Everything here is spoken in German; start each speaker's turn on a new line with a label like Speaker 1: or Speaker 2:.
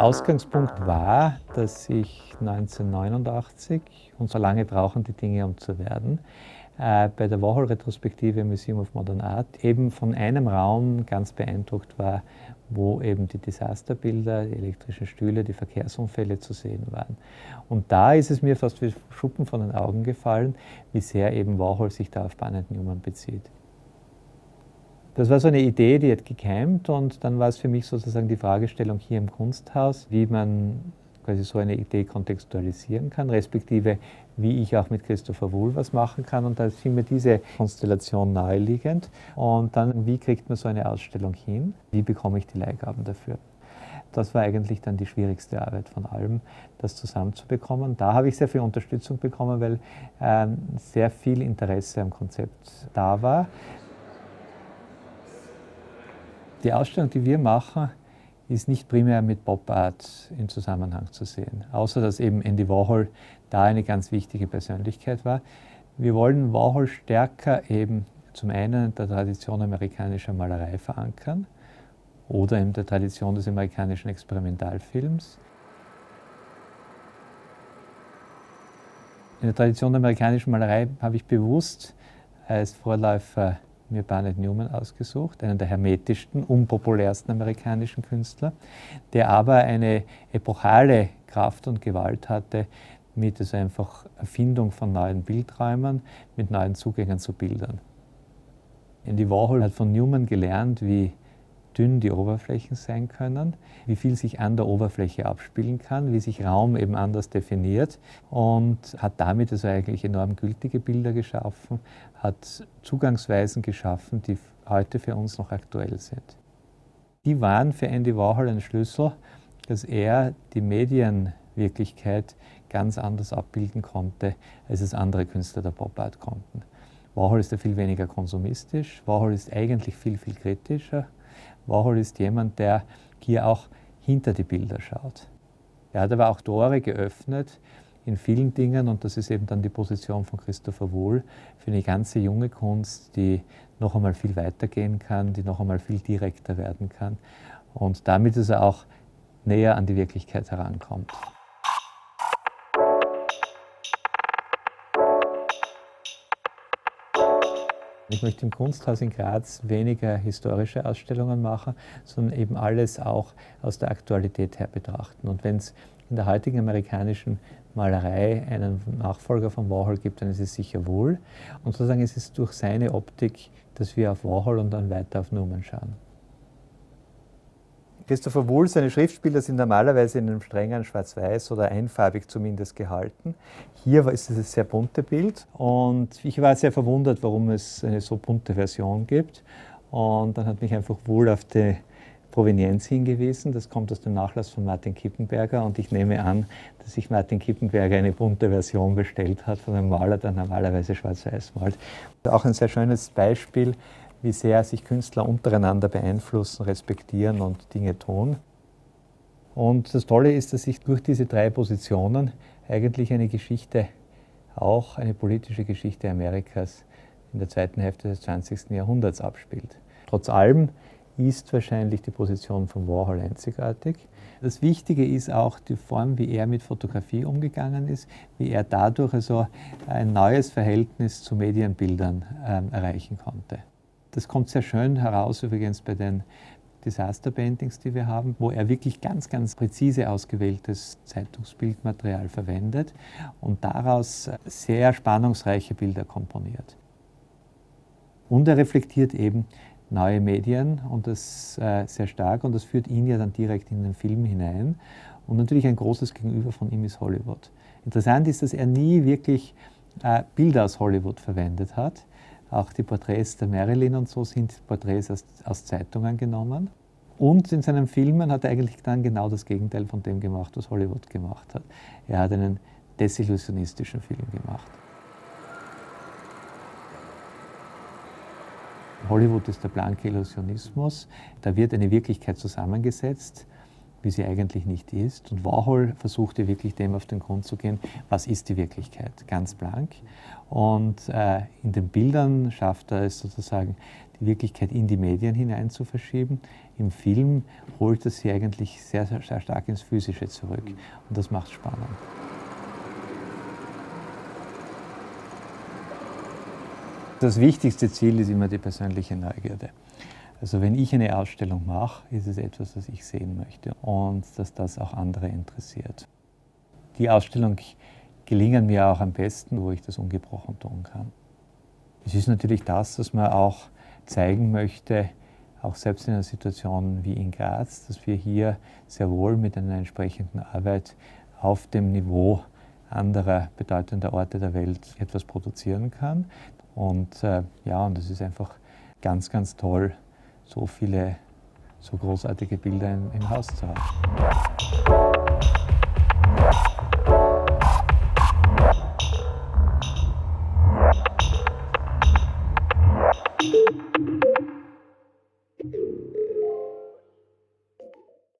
Speaker 1: Der Ausgangspunkt war, dass ich 1989, und so lange brauchen die Dinge, um zu werden, äh, bei der Warhol-Retrospektive im Museum of Modern Art eben von einem Raum ganz beeindruckt war, wo eben die Desasterbilder, die elektrischen Stühle, die Verkehrsunfälle zu sehen waren. Und da ist es mir fast wie Schuppen von den Augen gefallen, wie sehr eben Warhol sich da auf Barnett Newman bezieht. Das war so eine Idee, die hat gekeimt und dann war es für mich sozusagen die Fragestellung hier im Kunsthaus, wie man quasi so eine Idee kontextualisieren kann, respektive wie ich auch mit Christopher Wohl was machen kann. Und da schien mir diese Konstellation naheliegend. Und dann, wie kriegt man so eine Ausstellung hin? Wie bekomme ich die Leihgaben dafür? Das war eigentlich dann die schwierigste Arbeit von allem, das zusammenzubekommen. Da habe ich sehr viel Unterstützung bekommen, weil äh, sehr viel Interesse am Konzept da war. Die Ausstellung, die wir machen, ist nicht primär mit Pop Art in Zusammenhang zu sehen, außer dass eben Andy Warhol da eine ganz wichtige Persönlichkeit war. Wir wollen Warhol stärker eben zum einen in der Tradition amerikanischer Malerei verankern oder in der Tradition des amerikanischen Experimentalfilms. In der Tradition der amerikanischen Malerei habe ich bewusst als Vorläufer mir Barnett Newman ausgesucht, einen der hermetischsten, unpopulärsten amerikanischen Künstler, der aber eine epochale Kraft und Gewalt hatte mit also einfach Erfindung von neuen Bildräumen, mit neuen Zugängen zu Bildern. Andy Warhol hat von Newman gelernt, wie dünn die Oberflächen sein können, wie viel sich an der Oberfläche abspielen kann, wie sich Raum eben anders definiert und hat damit also eigentlich enorm gültige Bilder geschaffen, hat Zugangsweisen geschaffen, die heute für uns noch aktuell sind. Die waren für Andy Warhol ein Schlüssel, dass er die Medienwirklichkeit ganz anders abbilden konnte, als es andere Künstler der Pop Art konnten. Warhol ist ja viel weniger konsumistisch, Warhol ist eigentlich viel, viel kritischer Warhol ist jemand, der hier auch hinter die Bilder schaut. Er hat aber auch Tore geöffnet in vielen Dingen und das ist eben dann die Position von Christopher Wohl für eine ganze junge Kunst, die noch einmal viel weiter gehen kann, die noch einmal viel direkter werden kann und damit ist er auch näher an die Wirklichkeit herankommt. Ich möchte im Kunsthaus in Graz weniger historische Ausstellungen machen, sondern eben alles auch aus der Aktualität her betrachten. Und wenn es in der heutigen amerikanischen Malerei einen Nachfolger von Warhol gibt, dann ist es sicher wohl. Und sozusagen ist es durch seine Optik, dass wir auf Warhol und dann weiter auf Newman schauen. Christopher Wohl, seine Schriftbilder sind normalerweise in einem strengen Schwarz-Weiß oder einfarbig zumindest gehalten. Hier ist es ein sehr bunte Bild und ich war sehr verwundert, warum es eine so bunte Version gibt. Und dann hat mich einfach Wohl auf die Provenienz hingewiesen. Das kommt aus dem Nachlass von Martin Kippenberger und ich nehme an, dass sich Martin Kippenberger eine bunte Version bestellt hat von einem Maler, der normalerweise schwarz-weiß malt. Auch ein sehr schönes Beispiel, wie sehr sich Künstler untereinander beeinflussen, respektieren und Dinge tun. Und das Tolle ist, dass sich durch diese drei Positionen eigentlich eine Geschichte, auch eine politische Geschichte Amerikas in der zweiten Hälfte des 20. Jahrhunderts abspielt. Trotz allem ist wahrscheinlich die Position von Warhol einzigartig. Das Wichtige ist auch die Form, wie er mit Fotografie umgegangen ist, wie er dadurch also ein neues Verhältnis zu Medienbildern äh, erreichen konnte. Das kommt sehr schön heraus übrigens bei den Disaster Paintings, die wir haben, wo er wirklich ganz, ganz präzise ausgewähltes Zeitungsbildmaterial verwendet und daraus sehr spannungsreiche Bilder komponiert. Und er reflektiert eben neue Medien und das äh, sehr stark und das führt ihn ja dann direkt in den Film hinein. Und natürlich ein großes Gegenüber von ihm ist Hollywood. Interessant ist, dass er nie wirklich äh, Bilder aus Hollywood verwendet hat, auch die Porträts der Marilyn und so sind Porträts aus, aus Zeitungen genommen. Und in seinen Filmen hat er eigentlich dann genau das Gegenteil von dem gemacht, was Hollywood gemacht hat. Er hat einen desillusionistischen Film gemacht. Hollywood ist der blanke Illusionismus. Da wird eine Wirklichkeit zusammengesetzt wie sie eigentlich nicht ist. Und Warhol versuchte wirklich dem auf den Grund zu gehen, was ist die Wirklichkeit, ganz blank. Und äh, in den Bildern schafft er es sozusagen, die Wirklichkeit in die Medien hinein zu verschieben. Im Film holt er sie eigentlich sehr, sehr, sehr stark ins Physische zurück. Und das macht spannend. Das wichtigste Ziel ist immer die persönliche Neugierde. Also wenn ich eine Ausstellung mache, ist es etwas, das ich sehen möchte und dass das auch andere interessiert. Die Ausstellung gelingen mir auch am besten, wo ich das ungebrochen tun kann. Es ist natürlich das, was man auch zeigen möchte, auch selbst in einer Situation wie in Graz, dass wir hier sehr wohl mit einer entsprechenden Arbeit auf dem Niveau anderer bedeutender Orte der Welt etwas produzieren kann. Und äh, ja, und es ist einfach ganz, ganz toll, so viele, so großartige Bilder im, im Haus zu haben.